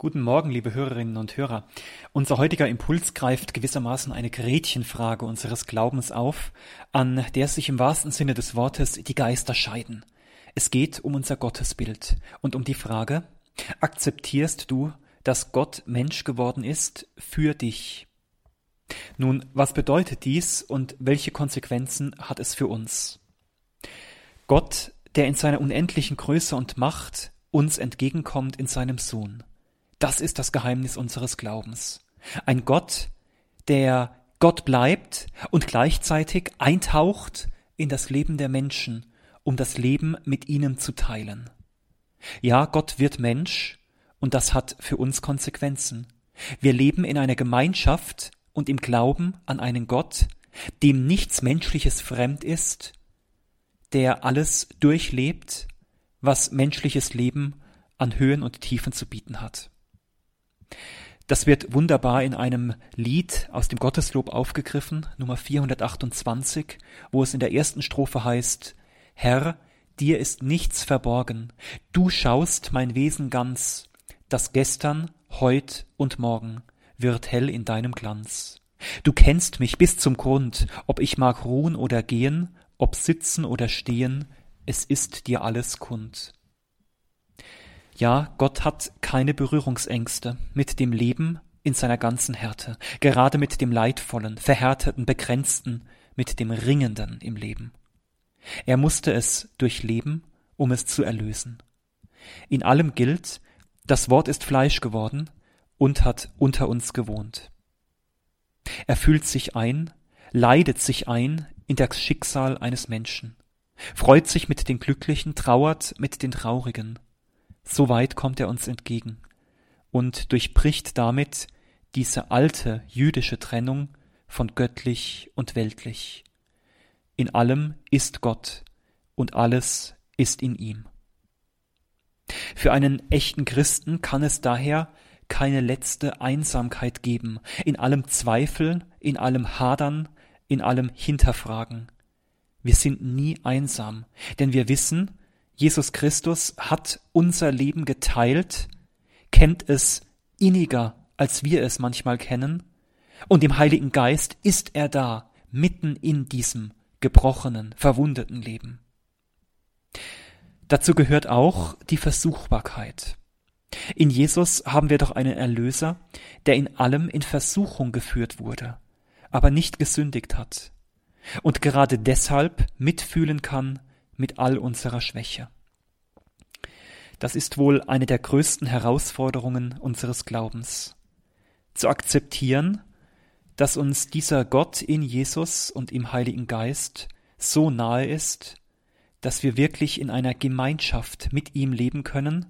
Guten Morgen, liebe Hörerinnen und Hörer. Unser heutiger Impuls greift gewissermaßen eine Gretchenfrage unseres Glaubens auf, an der sich im wahrsten Sinne des Wortes die Geister scheiden. Es geht um unser Gottesbild und um die Frage, akzeptierst du, dass Gott Mensch geworden ist für dich? Nun, was bedeutet dies und welche Konsequenzen hat es für uns? Gott, der in seiner unendlichen Größe und Macht uns entgegenkommt in seinem Sohn. Das ist das Geheimnis unseres Glaubens. Ein Gott, der Gott bleibt und gleichzeitig eintaucht in das Leben der Menschen, um das Leben mit ihnen zu teilen. Ja, Gott wird Mensch und das hat für uns Konsequenzen. Wir leben in einer Gemeinschaft und im Glauben an einen Gott, dem nichts Menschliches fremd ist, der alles durchlebt, was menschliches Leben an Höhen und Tiefen zu bieten hat. Das wird wunderbar in einem Lied aus dem Gotteslob aufgegriffen, Nummer 428, wo es in der ersten Strophe heißt, Herr, dir ist nichts verborgen, du schaust mein Wesen ganz, das gestern, heut und morgen wird hell in deinem Glanz. Du kennst mich bis zum Grund, ob ich mag ruhen oder gehen, ob sitzen oder stehen, es ist dir alles kund. Ja, Gott hat keine Berührungsängste mit dem Leben in seiner ganzen Härte, gerade mit dem Leidvollen, Verhärteten, Begrenzten, mit dem Ringenden im Leben. Er musste es durchleben, um es zu erlösen. In allem gilt, das Wort ist Fleisch geworden und hat unter uns gewohnt. Er fühlt sich ein, leidet sich ein in das Schicksal eines Menschen, freut sich mit den Glücklichen, trauert mit den Traurigen, so weit kommt er uns entgegen und durchbricht damit diese alte jüdische Trennung von göttlich und weltlich. In allem ist Gott und alles ist in ihm. Für einen echten Christen kann es daher keine letzte Einsamkeit geben, in allem Zweifel, in allem Hadern, in allem Hinterfragen. Wir sind nie einsam, denn wir wissen, Jesus Christus hat unser Leben geteilt, kennt es inniger, als wir es manchmal kennen, und im Heiligen Geist ist er da, mitten in diesem gebrochenen, verwundeten Leben. Dazu gehört auch die Versuchbarkeit. In Jesus haben wir doch einen Erlöser, der in allem in Versuchung geführt wurde, aber nicht gesündigt hat und gerade deshalb mitfühlen kann mit all unserer Schwäche. Das ist wohl eine der größten Herausforderungen unseres Glaubens. Zu akzeptieren, dass uns dieser Gott in Jesus und im Heiligen Geist so nahe ist, dass wir wirklich in einer Gemeinschaft mit ihm leben können,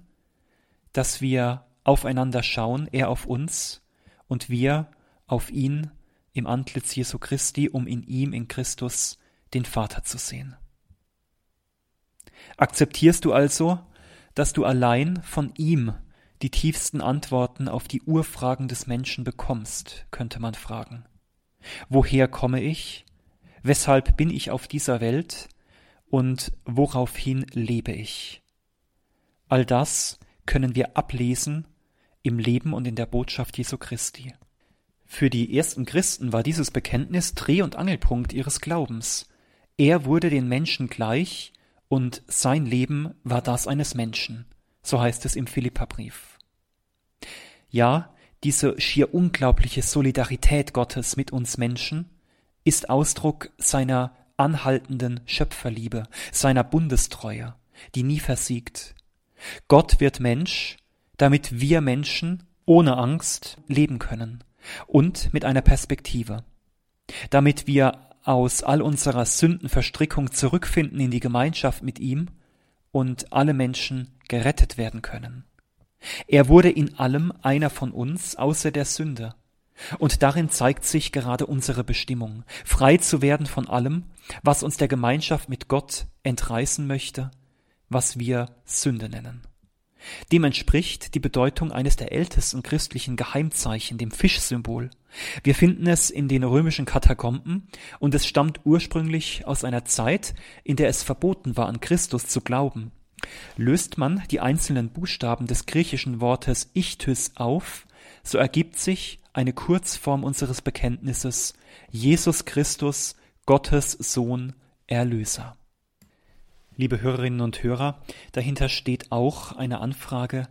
dass wir aufeinander schauen, er auf uns und wir auf ihn im Antlitz Jesu Christi, um in ihm, in Christus, den Vater zu sehen. Akzeptierst du also, dass du allein von ihm die tiefsten Antworten auf die Urfragen des Menschen bekommst, könnte man fragen. Woher komme ich? Weshalb bin ich auf dieser Welt? Und woraufhin lebe ich? All das können wir ablesen im Leben und in der Botschaft Jesu Christi. Für die ersten Christen war dieses Bekenntnis Dreh- und Angelpunkt ihres Glaubens. Er wurde den Menschen gleich, und sein Leben war das eines Menschen, so heißt es im Philipperbrief. Ja, diese schier unglaubliche Solidarität Gottes mit uns Menschen ist Ausdruck seiner anhaltenden Schöpferliebe, seiner Bundestreue, die nie versiegt. Gott wird Mensch, damit wir Menschen ohne Angst leben können und mit einer Perspektive, damit wir aus all unserer Sündenverstrickung zurückfinden in die Gemeinschaft mit ihm und alle Menschen gerettet werden können. Er wurde in allem einer von uns außer der Sünde. Und darin zeigt sich gerade unsere Bestimmung, frei zu werden von allem, was uns der Gemeinschaft mit Gott entreißen möchte, was wir Sünde nennen. Dem entspricht die Bedeutung eines der ältesten christlichen Geheimzeichen, dem Fischsymbol. Wir finden es in den römischen Katakomben und es stammt ursprünglich aus einer Zeit, in der es verboten war, an Christus zu glauben. Löst man die einzelnen Buchstaben des griechischen Wortes Ichtys auf, so ergibt sich eine Kurzform unseres Bekenntnisses Jesus Christus, Gottes Sohn, Erlöser. Liebe Hörerinnen und Hörer, dahinter steht auch eine Anfrage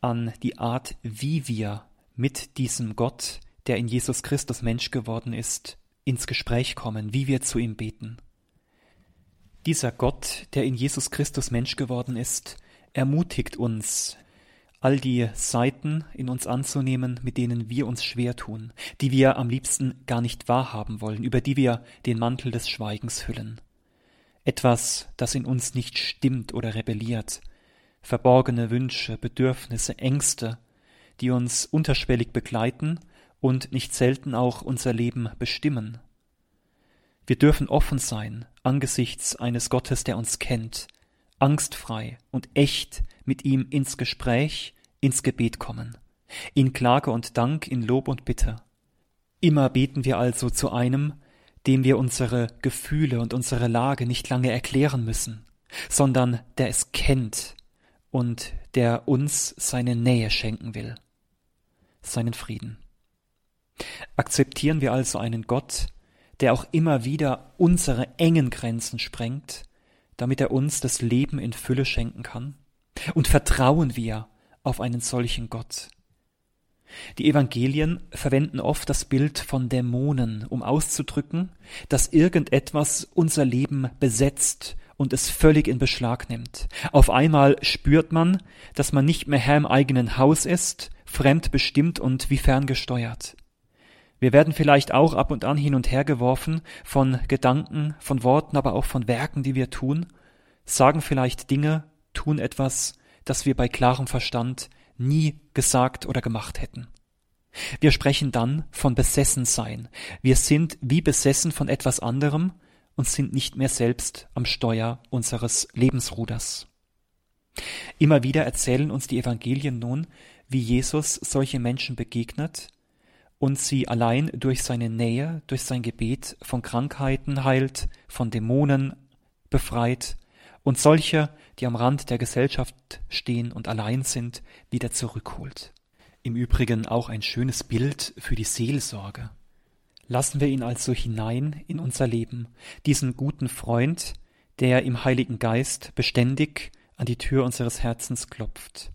an die Art, wie wir mit diesem Gott, der in Jesus Christus Mensch geworden ist, ins Gespräch kommen, wie wir zu ihm beten. Dieser Gott, der in Jesus Christus Mensch geworden ist, ermutigt uns, all die Seiten in uns anzunehmen, mit denen wir uns schwer tun, die wir am liebsten gar nicht wahrhaben wollen, über die wir den Mantel des Schweigens hüllen. Etwas, das in uns nicht stimmt oder rebelliert, verborgene Wünsche, Bedürfnisse, Ängste, die uns unterschwellig begleiten und nicht selten auch unser Leben bestimmen. Wir dürfen offen sein angesichts eines Gottes, der uns kennt, angstfrei und echt mit ihm ins Gespräch, ins Gebet kommen, in Klage und Dank, in Lob und Bitte. Immer beten wir also zu einem, dem wir unsere Gefühle und unsere Lage nicht lange erklären müssen, sondern der es kennt und der uns seine Nähe schenken will, seinen Frieden. Akzeptieren wir also einen Gott, der auch immer wieder unsere engen Grenzen sprengt, damit er uns das Leben in Fülle schenken kann? Und vertrauen wir auf einen solchen Gott? Die Evangelien verwenden oft das Bild von Dämonen, um auszudrücken, dass irgendetwas unser Leben besetzt und es völlig in Beschlag nimmt. Auf einmal spürt man, dass man nicht mehr Herr im eigenen Haus ist, fremdbestimmt und wie ferngesteuert. Wir werden vielleicht auch ab und an hin und her geworfen von Gedanken, von Worten, aber auch von Werken, die wir tun, sagen vielleicht Dinge, tun etwas, das wir bei klarem Verstand nie gesagt oder gemacht hätten. Wir sprechen dann von Besessensein. Wir sind wie besessen von etwas anderem und sind nicht mehr selbst am Steuer unseres Lebensruders. Immer wieder erzählen uns die Evangelien nun, wie Jesus solche Menschen begegnet und sie allein durch seine Nähe, durch sein Gebet von Krankheiten heilt, von Dämonen befreit und solche, die am Rand der Gesellschaft stehen und allein sind, wieder zurückholt. Im Übrigen auch ein schönes Bild für die Seelsorge. Lassen wir ihn also hinein in unser Leben, diesen guten Freund, der im Heiligen Geist beständig an die Tür unseres Herzens klopft.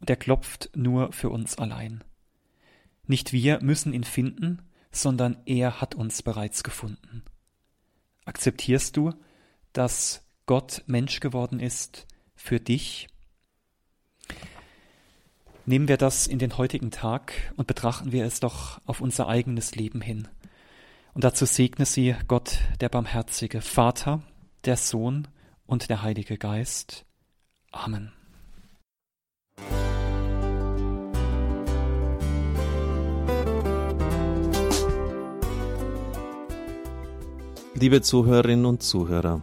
Und er klopft nur für uns allein. Nicht wir müssen ihn finden, sondern er hat uns bereits gefunden. Akzeptierst du, dass Gott Mensch geworden ist für dich? Nehmen wir das in den heutigen Tag und betrachten wir es doch auf unser eigenes Leben hin. Und dazu segne sie Gott, der barmherzige Vater, der Sohn und der Heilige Geist. Amen. Liebe Zuhörerinnen und Zuhörer,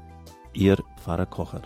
Ihr Pfarrer Kocher.